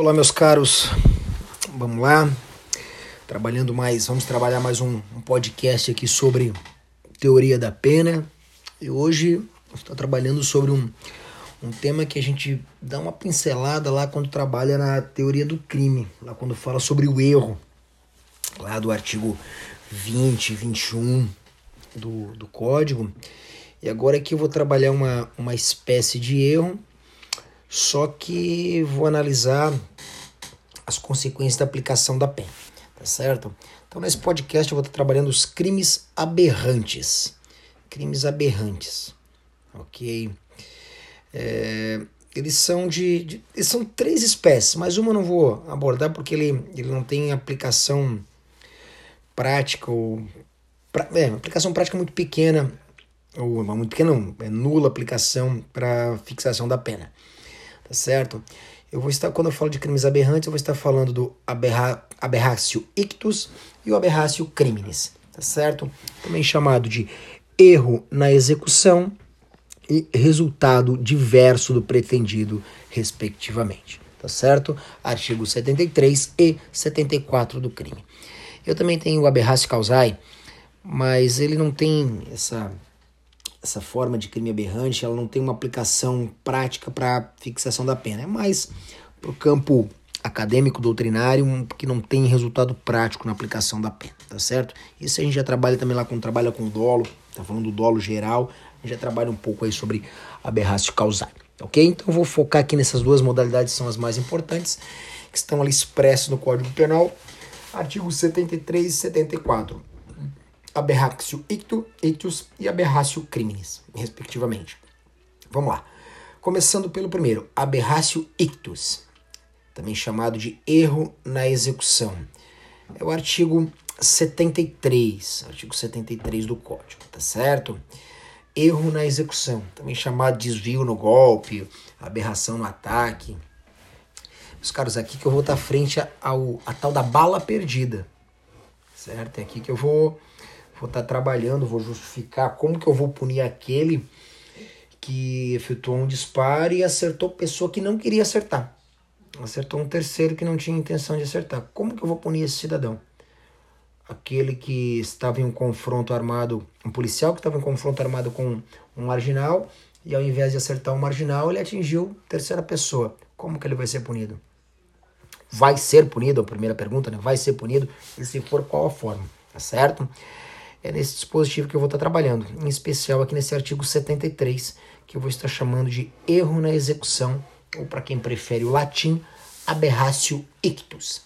Olá, meus caros. Vamos lá. Trabalhando mais, vamos trabalhar mais um, um podcast aqui sobre teoria da pena. E hoje estou trabalhando sobre um, um tema que a gente dá uma pincelada lá quando trabalha na teoria do crime, lá quando fala sobre o erro, lá do artigo 20, 21 do, do código. E agora aqui eu vou trabalhar uma, uma espécie de erro só que vou analisar as consequências da aplicação da pena, tá certo? Então nesse podcast eu vou estar trabalhando os crimes aberrantes, crimes aberrantes, ok? É, eles são de, de, eles são três espécies, mas uma eu não vou abordar porque ele, ele não tem aplicação prática ou pra, é, aplicação prática muito pequena ou muito pequena não, é nula aplicação para fixação da pena tá certo? Eu vou estar, quando eu falo de crimes aberrantes, eu vou estar falando do aberra, aberratio ictus e o aberratio criminis, tá certo? Também chamado de erro na execução e resultado diverso do pretendido, respectivamente, tá certo? Artigos 73 e 74 do crime. Eu também tenho o aberratio causae, mas ele não tem essa essa forma de crime aberrante ela não tem uma aplicação prática para fixação da pena. É mais para o campo acadêmico, doutrinário, que não tem resultado prático na aplicação da pena, tá certo? Isso a gente já trabalha também lá quando trabalha com dolo, tá falando do dolo geral, a gente já trabalha um pouco aí sobre aberrácio causal, ok? Então vou focar aqui nessas duas modalidades são as mais importantes, que estão ali expressas no Código Penal, artigos 73 e 74 aberratio ictu, ictus e aberratio criminis, respectivamente. Vamos lá. Começando pelo primeiro, aberratio ictus, também chamado de erro na execução. É o artigo 73, artigo 73 do Código, tá certo? Erro na execução, também chamado de desvio no golpe, aberração no ataque. Os caras aqui que eu vou estar frente ao a tal da bala perdida, certo? É aqui que eu vou vou estar tá trabalhando, vou justificar como que eu vou punir aquele que efetuou um disparo e acertou pessoa que não queria acertar. Acertou um terceiro que não tinha intenção de acertar. Como que eu vou punir esse cidadão? Aquele que estava em um confronto armado, um policial que estava em confronto armado com um marginal e ao invés de acertar um marginal, ele atingiu terceira pessoa. Como que ele vai ser punido? Vai ser punido, a primeira pergunta, né? Vai ser punido, e se for, qual a forma? Tá certo? É nesse dispositivo que eu vou estar trabalhando, em especial aqui nesse artigo 73, que eu vou estar chamando de erro na execução, ou para quem prefere o latim, aberratio ictus.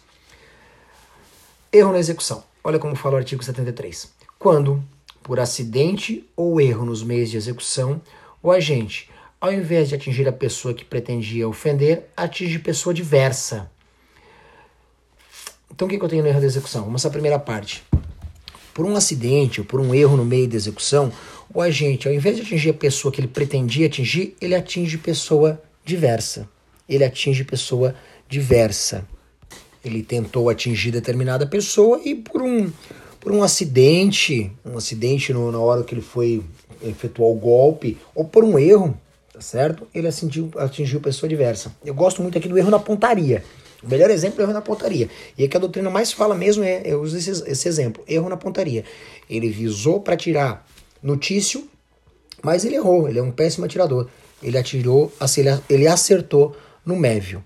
Erro na execução. Olha como fala o artigo 73. Quando, por acidente ou erro nos meios de execução, o agente, ao invés de atingir a pessoa que pretendia ofender, atinge pessoa diversa. Então o que, eu tenho no erro da execução? Vamos à primeira parte. Por um acidente ou por um erro no meio da execução, o agente, ao invés de atingir a pessoa que ele pretendia atingir, ele atinge pessoa diversa. Ele atinge pessoa diversa. Ele tentou atingir determinada pessoa e por um, por um acidente, um acidente no, na hora que ele foi efetuar o golpe, ou por um erro, tá certo? Ele atingiu, atingiu pessoa diversa. Eu gosto muito aqui do erro na pontaria. O melhor exemplo é erro na pontaria. E é que a doutrina mais fala mesmo é, eu uso esse, esse exemplo, erro na pontaria. Ele visou para tirar notício, mas ele errou, ele é um péssimo atirador. Ele atirou, ele acertou no mévio.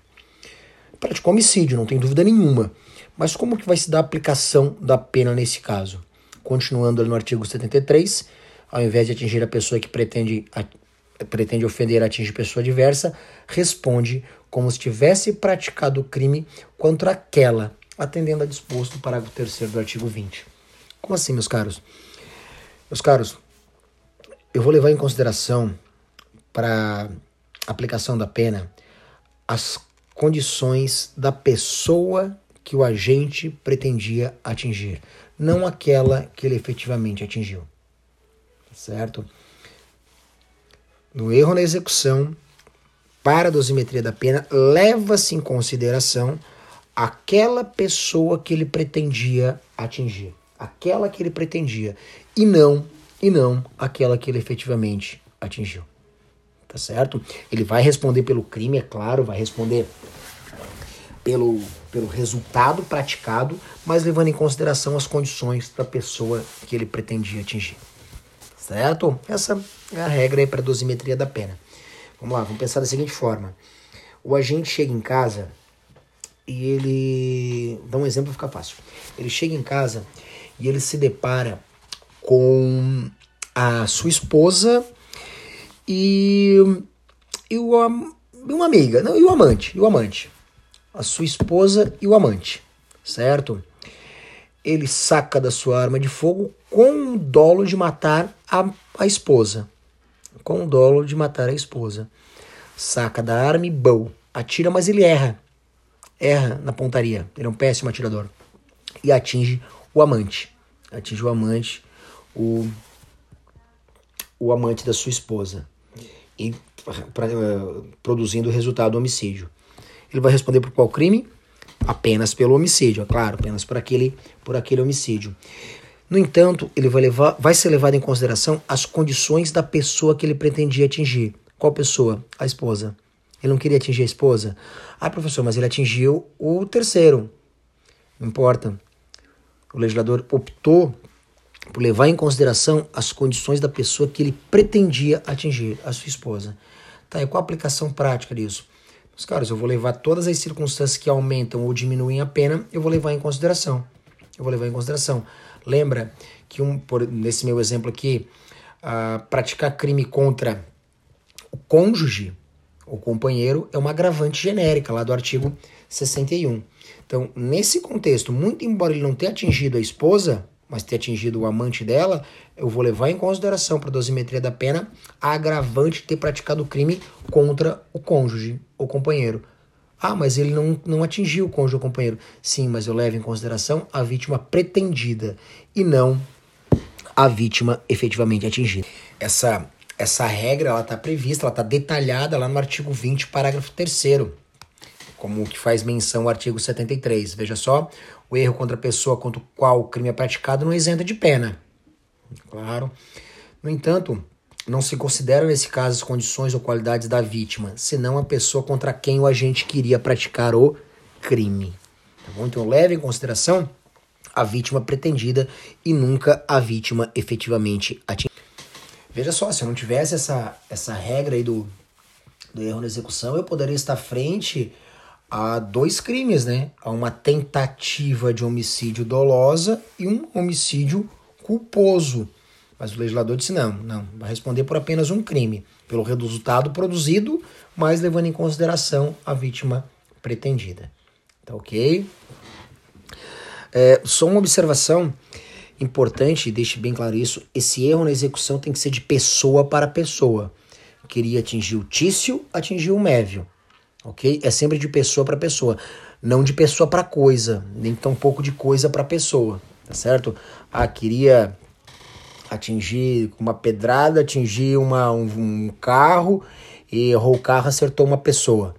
Praticou homicídio, não tem dúvida nenhuma. Mas como que vai se dar a aplicação da pena nesse caso? Continuando no artigo 73, ao invés de atingir a pessoa que pretende, pretende ofender, atinge pessoa diversa, responde como se tivesse praticado o crime contra aquela, atendendo a disposto do parágrafo 3 do artigo 20. Como assim, meus caros? Meus caros, eu vou levar em consideração para aplicação da pena as condições da pessoa que o agente pretendia atingir, não aquela que ele efetivamente atingiu. Certo? No erro na execução, para a dosimetria da pena, leva-se em consideração aquela pessoa que ele pretendia atingir, aquela que ele pretendia, e não, e não aquela que ele efetivamente atingiu. Tá certo? Ele vai responder pelo crime, é claro, vai responder pelo, pelo resultado praticado, mas levando em consideração as condições da pessoa que ele pretendia atingir. Certo? Essa é a regra para a dosimetria da pena. Vamos lá, vamos pensar da seguinte forma. O agente chega em casa e ele. Dá um exemplo ficar fácil. Ele chega em casa e ele se depara com a sua esposa e, e o, uma amiga, não, e o amante, e o amante a sua esposa e o amante, certo? Ele saca da sua arma de fogo com o dolo de matar a, a esposa. Com o dolo de matar a esposa. Saca da arma e bow. Atira, mas ele erra. Erra na pontaria. Ele é um péssimo atirador. E atinge o amante. Atinge o amante, o, o amante da sua esposa. E pra, uh, produzindo o resultado do homicídio. Ele vai responder por qual crime? Apenas pelo homicídio, é claro, apenas por aquele, por aquele homicídio. No entanto, ele vai, levar, vai ser levado em consideração as condições da pessoa que ele pretendia atingir. Qual pessoa? A esposa. Ele não queria atingir a esposa? Ah, professor, mas ele atingiu o terceiro. Não importa. O legislador optou por levar em consideração as condições da pessoa que ele pretendia atingir, a sua esposa. Tá, e qual a aplicação prática disso? Mas, caras, eu vou levar todas as circunstâncias que aumentam ou diminuem a pena, eu vou levar em consideração. Eu vou levar em consideração. Lembra que, um, por, nesse meu exemplo aqui, uh, praticar crime contra o cônjuge, o companheiro, é uma agravante genérica lá do artigo 61. Então, nesse contexto, muito embora ele não tenha atingido a esposa, mas ter atingido o amante dela, eu vou levar em consideração para a dosimetria da pena a agravante de ter praticado o crime contra o cônjuge ou companheiro. Ah, mas ele não, não atingiu o cônjuge ou companheiro. Sim, mas eu levo em consideração a vítima pretendida e não a vítima efetivamente atingida. Essa, essa regra ela está prevista, ela está detalhada lá no artigo 20, parágrafo 3 como que faz menção o artigo 73. Veja só, o erro contra a pessoa contra o qual o crime é praticado não isenta de pena. Claro. No entanto, não se considera nesse caso as condições ou qualidades da vítima, senão a pessoa contra quem o agente queria praticar o crime. Tá bom? Então leve em consideração a vítima pretendida e nunca a vítima efetivamente atingida. Veja só, se eu não tivesse essa, essa regra aí do, do erro na execução, eu poderia estar frente a dois crimes, né? A uma tentativa de homicídio dolosa e um homicídio culposo. Mas o legislador disse não, não, vai responder por apenas um crime, pelo resultado produzido, mas levando em consideração a vítima pretendida. Tá ok? É, só uma observação importante, deixe bem claro isso: esse erro na execução tem que ser de pessoa para pessoa. Queria atingir o Tício, atingiu o Mévio ok? É sempre de pessoa para pessoa, não de pessoa para coisa, nem tão pouco de coisa para pessoa, tá certo? Ah, queria atingir uma pedrada, atingir uma, um, um carro e errou o carro, acertou uma pessoa.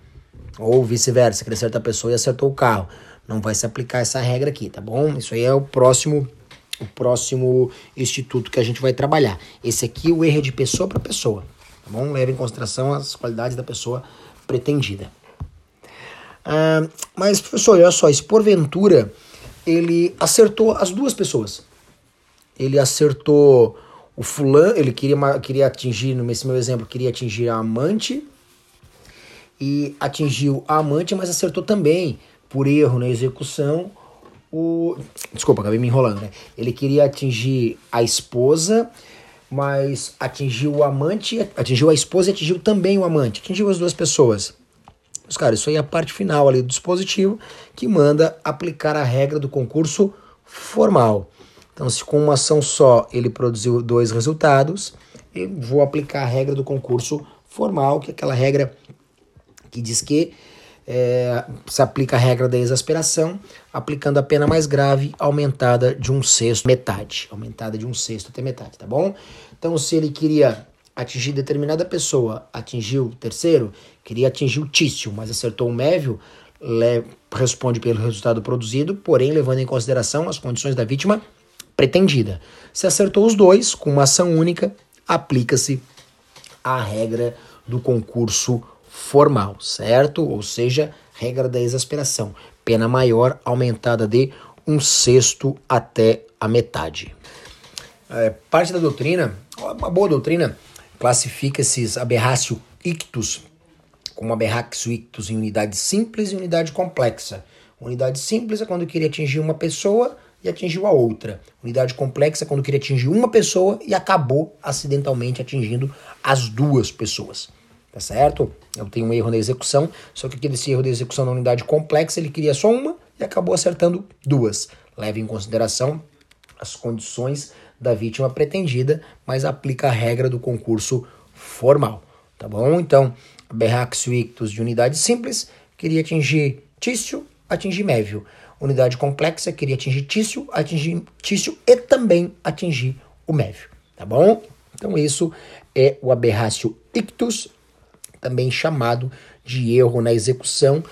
Ou vice-versa, queria acertar a pessoa e acertou o carro. Não vai se aplicar essa regra aqui, tá bom? Isso aí é o próximo o próximo instituto que a gente vai trabalhar. Esse aqui o erro é de pessoa para pessoa, tá bom? Leve em consideração as qualidades da pessoa pretendida. Ah, mas, professor, olha só, se porventura ele acertou as duas pessoas. Ele acertou o fulano, ele queria, queria atingir, nesse meu exemplo, queria atingir a amante e atingiu a amante, mas acertou também, por erro na execução, o. Desculpa, acabei me enrolando, né? Ele queria atingir a esposa, mas atingiu o amante, atingiu a esposa e atingiu também o amante. Atingiu as duas pessoas. Mas, cara, isso aí é a parte final ali do dispositivo que manda aplicar a regra do concurso formal. Então, se com uma ação só ele produziu dois resultados, eu vou aplicar a regra do concurso formal, que é aquela regra que diz que é, se aplica a regra da exasperação, aplicando a pena mais grave aumentada de um sexto, metade. Aumentada de um sexto até metade, tá bom? Então, se ele queria atingir determinada pessoa, atingiu o terceiro, queria atingir o Tício, mas acertou o Mévio, responde pelo resultado produzido, porém levando em consideração as condições da vítima pretendida. Se acertou os dois, com uma ação única, aplica-se a regra do concurso formal, certo? Ou seja, regra da exasperação, pena maior aumentada de um sexto até a metade. É, parte da doutrina, uma boa doutrina, classifica esses aberratio ictus como aberratio ictus em unidade simples e unidade complexa. Unidade simples é quando queria atingir uma pessoa atingiu a outra. Unidade complexa quando queria atingir uma pessoa e acabou acidentalmente atingindo as duas pessoas. Tá certo? Eu tenho um erro na execução, só que aquele erro de execução na unidade complexa ele queria só uma e acabou acertando duas. Leve em consideração as condições da vítima pretendida, mas aplica a regra do concurso formal. Tá bom? Então, Berraxio ictus de unidade simples queria atingir Tício, atingir Mévio. Unidade complexa queria atingir Tício, atingir Tício e também atingir o Mévio. Tá bom? Então, isso é o aberrácio ictus, também chamado de erro na execução.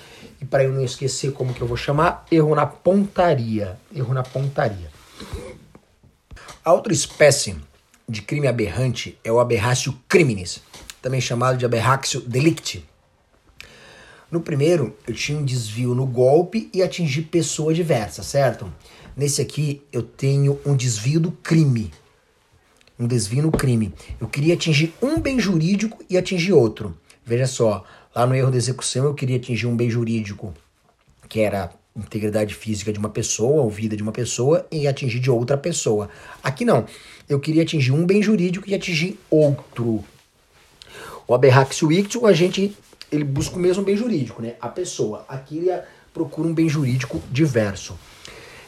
E para eu não esquecer como que eu vou chamar, erro na pontaria. Erro na pontaria. A outra espécie de crime aberrante é o aberratio criminis, também chamado de aberratio delicti. No primeiro, eu tinha um desvio no golpe e atingi pessoa diversa, certo? Nesse aqui, eu tenho um desvio do crime. Um desvio no crime. Eu queria atingir um bem jurídico e atingir outro. Veja só, lá no erro de execução, eu queria atingir um bem jurídico, que era integridade física de uma pessoa ou vida de uma pessoa e atingir de outra pessoa. Aqui não. Eu queria atingir um bem jurídico e atingir outro. O aberraxio ictio, a gente ele busca o mesmo bem jurídico, né? A pessoa. Aqui ele procura um bem jurídico diverso.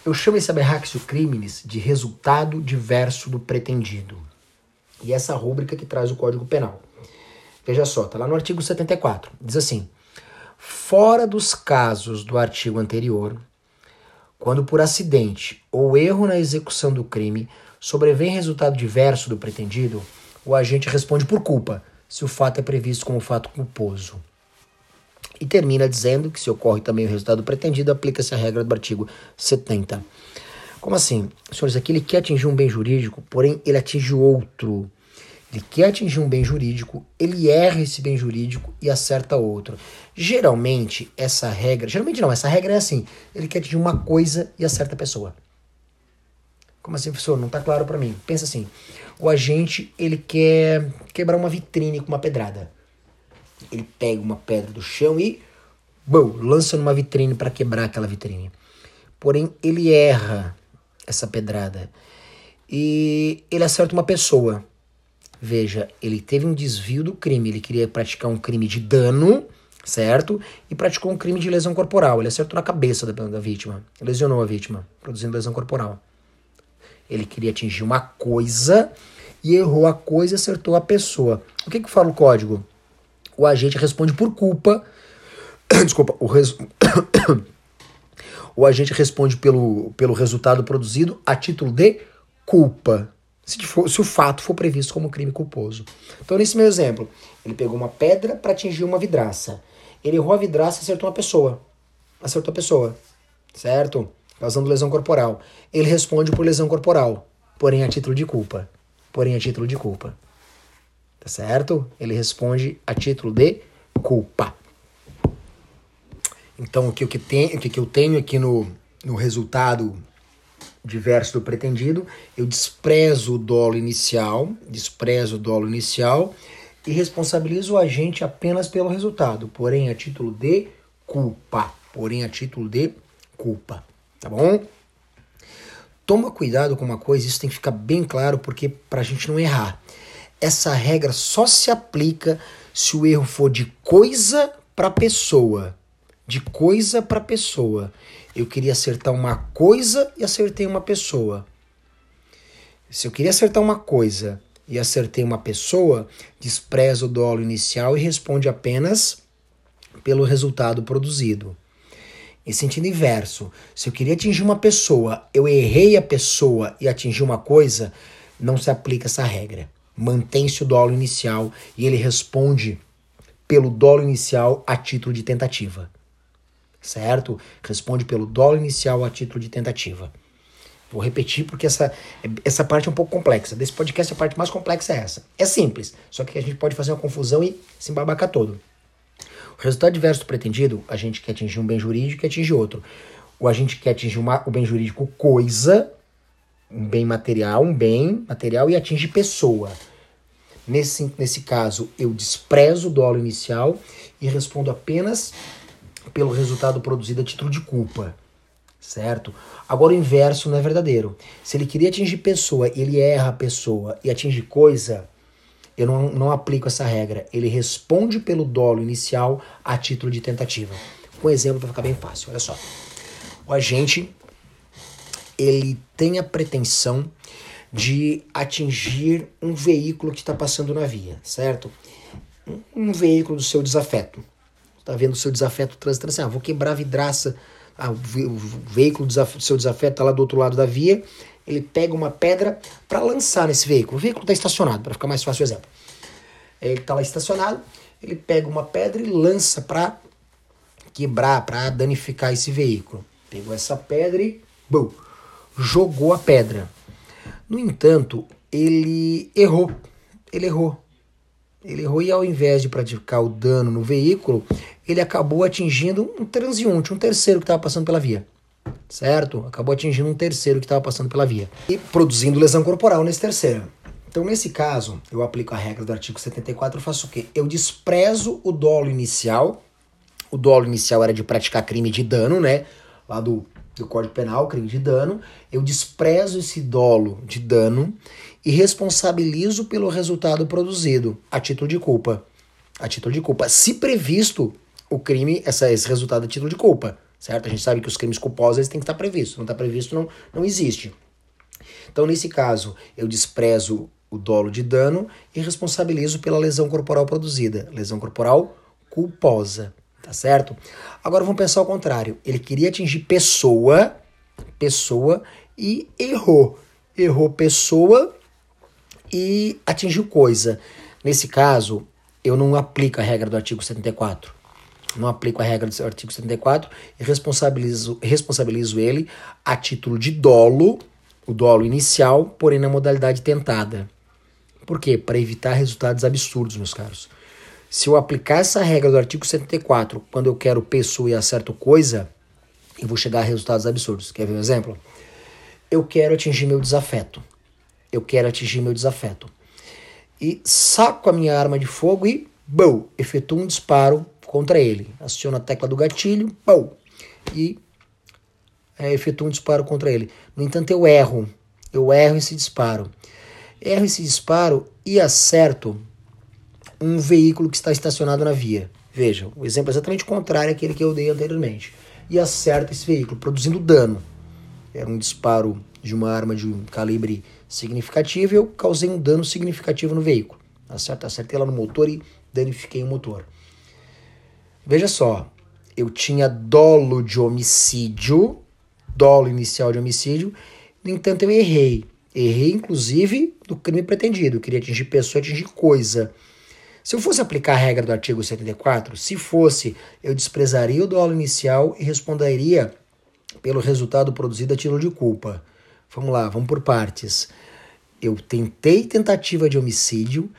Eu chamo esse aberraxio criminis de resultado diverso do pretendido. E essa rúbrica que traz o Código Penal. Veja só, tá lá no artigo 74. Diz assim: fora dos casos do artigo anterior, quando por acidente ou erro na execução do crime sobrevém resultado diverso do pretendido, o agente responde por culpa, se o fato é previsto como fato culposo. E termina dizendo que se ocorre também o resultado pretendido, aplica-se a regra do artigo 70. Como assim? Senhores, aqui ele quer atingir um bem jurídico, porém ele atinge outro ele quer atingir um bem jurídico, ele erra esse bem jurídico e acerta outro. Geralmente, essa regra. Geralmente não, essa regra é assim: ele quer atingir uma coisa e acerta a pessoa. Como assim, professor? Não está claro para mim. Pensa assim: o agente ele quer quebrar uma vitrine com uma pedrada. Ele pega uma pedra do chão e bom, lança numa vitrine para quebrar aquela vitrine. Porém, ele erra essa pedrada e ele acerta uma pessoa. Veja, ele teve um desvio do crime. Ele queria praticar um crime de dano, certo? E praticou um crime de lesão corporal. Ele acertou na cabeça da, da vítima. Lesionou a vítima, produzindo lesão corporal. Ele queria atingir uma coisa e errou a coisa e acertou a pessoa. O que, que fala o código? O agente responde por culpa. Desculpa, o, res... o agente responde pelo, pelo resultado produzido a título de culpa se, for, se o fato for previsto como crime culposo. Então, nesse meu exemplo, ele pegou uma pedra para atingir uma vidraça. Ele errou a vidraça e acertou uma pessoa. Acertou a pessoa, certo? Causando lesão corporal. Ele responde por lesão corporal, porém a título de culpa. Porém a título de culpa. Tá certo? Ele responde a título de culpa. Então, o que, o que, tem, o que, eu tenho aqui no, no resultado diverso do pretendido, eu desprezo o dolo inicial, desprezo o dolo inicial e responsabilizo o agente apenas pelo resultado, porém a título de culpa, porém a título de culpa, tá bom? Toma cuidado com uma coisa, isso tem que ficar bem claro porque para a gente não errar. Essa regra só se aplica se o erro for de coisa para pessoa, de coisa para pessoa. Eu queria acertar uma coisa e acertei uma pessoa. Se eu queria acertar uma coisa e acertei uma pessoa, despreza o dolo inicial e responde apenas pelo resultado produzido. Em sentido inverso, se eu queria atingir uma pessoa, eu errei a pessoa e atingi uma coisa, não se aplica essa regra. Mantém-se o dolo inicial e ele responde pelo dolo inicial a título de tentativa certo? Responde pelo dólar inicial a título de tentativa. Vou repetir porque essa, essa parte é um pouco complexa. Desse podcast, a parte mais complexa é essa. É simples, só que a gente pode fazer uma confusão e se embabacar todo. O resultado diverso do pretendido, a gente quer atingir um bem jurídico e atingir outro. Ou a gente quer atingir uma, o bem jurídico coisa, um bem material, um bem material e atinge pessoa. Nesse, nesse caso, eu desprezo o dolo inicial e respondo apenas pelo resultado produzido a título de culpa. Certo? Agora o inverso não é verdadeiro. Se ele queria atingir pessoa, ele erra a pessoa e atinge coisa, eu não, não aplico essa regra. Ele responde pelo dolo inicial a título de tentativa. Um exemplo para ficar bem fácil. Olha só. O agente ele tem a pretensão de atingir um veículo que está passando na via, certo? Um veículo do seu desafeto. Está vendo o seu desafeto transitando assim, ah, vou quebrar a vidraça, ah, o veículo do seu desafeto está lá do outro lado da via, ele pega uma pedra para lançar nesse veículo. O veículo está estacionado, para ficar mais fácil o exemplo. Ele está lá estacionado, ele pega uma pedra e lança para quebrar, para danificar esse veículo. Pegou essa pedra e bum, jogou a pedra. No entanto, ele errou. Ele errou. Ele errou e ao invés de praticar o dano no veículo, ele acabou atingindo um transeunte, um terceiro que estava passando pela via. Certo? Acabou atingindo um terceiro que estava passando pela via. E produzindo lesão corporal nesse terceiro. Então, nesse caso, eu aplico a regra do artigo 74, eu faço o quê? Eu desprezo o dolo inicial. O dolo inicial era de praticar crime de dano, né? Lá do do Código Penal, crime de dano, eu desprezo esse dolo de dano e responsabilizo pelo resultado produzido, a título de culpa. A título de culpa. Se previsto o crime, essa, esse resultado a título de culpa, certo? A gente sabe que os crimes culposos têm que estar previstos. Não está previsto, não, não existe. Então, nesse caso, eu desprezo o dolo de dano e responsabilizo pela lesão corporal produzida, lesão corporal culposa tá certo? Agora vamos pensar ao contrário. Ele queria atingir pessoa, pessoa e errou. Errou pessoa e atingiu coisa. Nesse caso, eu não aplico a regra do artigo 74. Não aplico a regra do artigo 74 e responsabilizo, responsabilizo ele a título de dolo, o dolo inicial, porém na modalidade tentada. Por quê? Para evitar resultados absurdos, meus caros. Se eu aplicar essa regra do artigo 74 quando eu quero pessoa e acerto coisa, eu vou chegar a resultados absurdos. Quer ver um exemplo? Eu quero atingir meu desafeto. Eu quero atingir meu desafeto. E saco a minha arma de fogo e, bom, efetuo um disparo contra ele. Aciono a tecla do gatilho, bom, e é, efetuo um disparo contra ele. No entanto, eu erro. Eu erro esse disparo. Erro esse disparo e acerto um veículo que está estacionado na via. Veja, o exemplo é exatamente contrário àquele que eu dei anteriormente. E acerta esse veículo, produzindo dano. Era um disparo de uma arma de um calibre significativo e eu causei um dano significativo no veículo. Acerta, acertei lá no motor e danifiquei o motor. Veja só, eu tinha dolo de homicídio, dolo inicial de homicídio, no entanto eu errei. Errei, inclusive, do crime pretendido. Eu queria atingir pessoa, atingir coisa. Se eu fosse aplicar a regra do artigo 74, se fosse, eu desprezaria o dolo inicial e responderia pelo resultado produzido a título de culpa. Vamos lá, vamos por partes. Eu tentei tentativa de homicídio,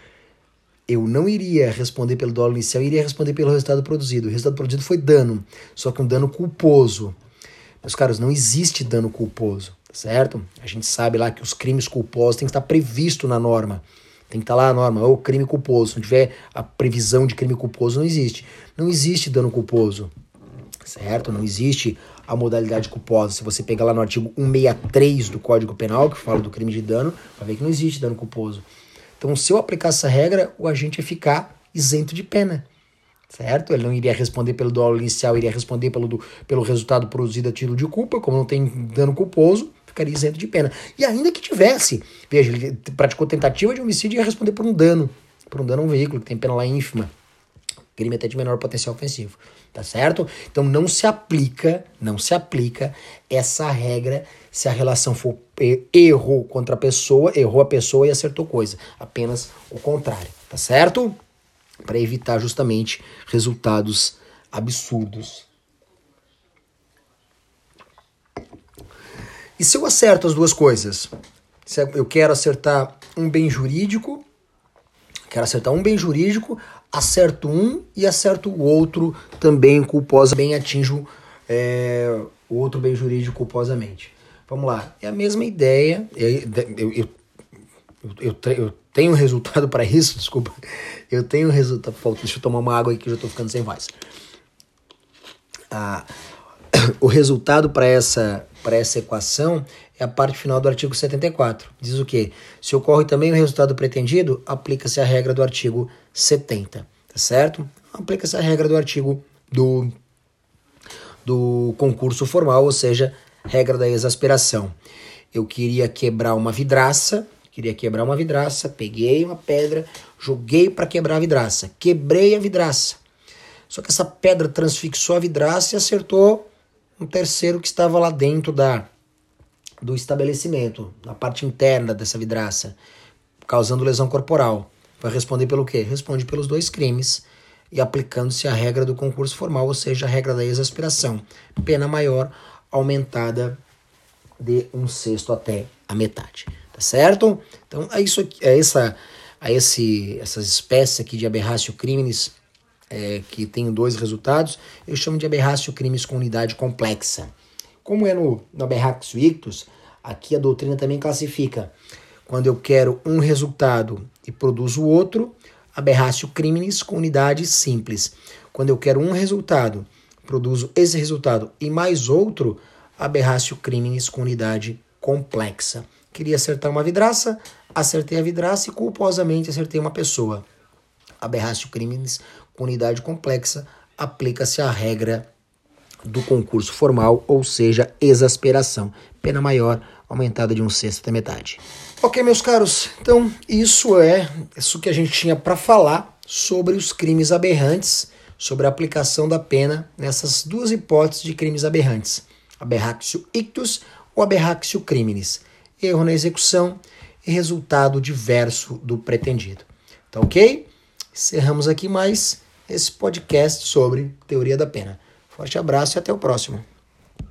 eu não iria responder pelo dolo inicial, iria responder pelo resultado produzido. O resultado produzido foi dano, só que um dano culposo. Meus caros, não existe dano culposo, certo? A gente sabe lá que os crimes culposos têm que estar previsto na norma. Tem que estar lá a norma, ou crime culposo. Se não tiver a previsão de crime culposo, não existe. Não existe dano culposo, certo? Não existe a modalidade culposa. Se você pegar lá no artigo 163 do Código Penal, que fala do crime de dano, vai ver que não existe dano culposo. Então, se eu aplicar essa regra, o agente ia ficar isento de pena, certo? Ele não iria responder pelo dolo inicial, iria responder pelo, do, pelo resultado produzido a título de culpa, como não tem dano culposo, ficaria isento de pena. E ainda que tivesse, veja, ele praticou tentativa de homicídio e ia responder por um dano, por um dano a um veículo, que tem pena lá ínfima. Crime até de menor potencial ofensivo, tá certo? Então não se aplica, não se aplica essa regra se a relação for errou contra a pessoa, errou a pessoa e acertou coisa. Apenas o contrário, tá certo? Para evitar justamente resultados absurdos E se eu acerto as duas coisas? Se eu quero acertar um bem jurídico, quero acertar um bem jurídico acerto um e acerto o outro também culposa, bem atinjo é, o outro bem jurídico culposamente. Vamos lá, é a mesma ideia, eu, eu, eu, eu tenho resultado para isso, desculpa, eu tenho resultado, deixa eu tomar uma água aqui que eu já estou ficando sem voz. Ah, o resultado para essa, essa equação é a parte final do artigo 74. Diz o quê? Se ocorre também o resultado pretendido, aplica-se a regra do artigo 70, tá certo? Aplica-se a regra do artigo do, do concurso formal, ou seja, regra da exasperação. Eu queria quebrar uma vidraça, queria quebrar uma vidraça, peguei uma pedra, joguei para quebrar a vidraça, quebrei a vidraça. Só que essa pedra transfixou a vidraça e acertou um terceiro que estava lá dentro da do estabelecimento, na parte interna dessa vidraça, causando lesão corporal. Vai responder pelo quê? Responde pelos dois crimes e aplicando-se a regra do concurso formal, ou seja, a regra da exasperação. Pena maior aumentada de um sexto até a metade. Tá certo? Então, é isso aqui, é essa, é esse, essas espécies aqui de aberratio criminis é, que tem dois resultados, eu chamo de aberratio crimes com unidade complexa. Como é no, no aberratio ictus, aqui a doutrina também classifica quando eu quero um resultado e produzo outro, aberratio criminis com unidade simples. Quando eu quero um resultado, produzo esse resultado e mais outro, aberratio criminis com unidade complexa. Queria acertar uma vidraça, acertei a vidraça e culposamente acertei uma pessoa. Aberratio criminis unidade complexa aplica-se a regra do concurso formal, ou seja, exasperação. Pena maior aumentada de um sexto até metade. Ok, meus caros, então isso é isso que a gente tinha para falar sobre os crimes aberrantes, sobre a aplicação da pena nessas duas hipóteses de crimes aberrantes: aberratio ictus ou aberratio criminis. Erro na execução e resultado diverso do pretendido. Tá ok? Encerramos aqui mais esse podcast sobre teoria da pena. Forte abraço e até o próximo.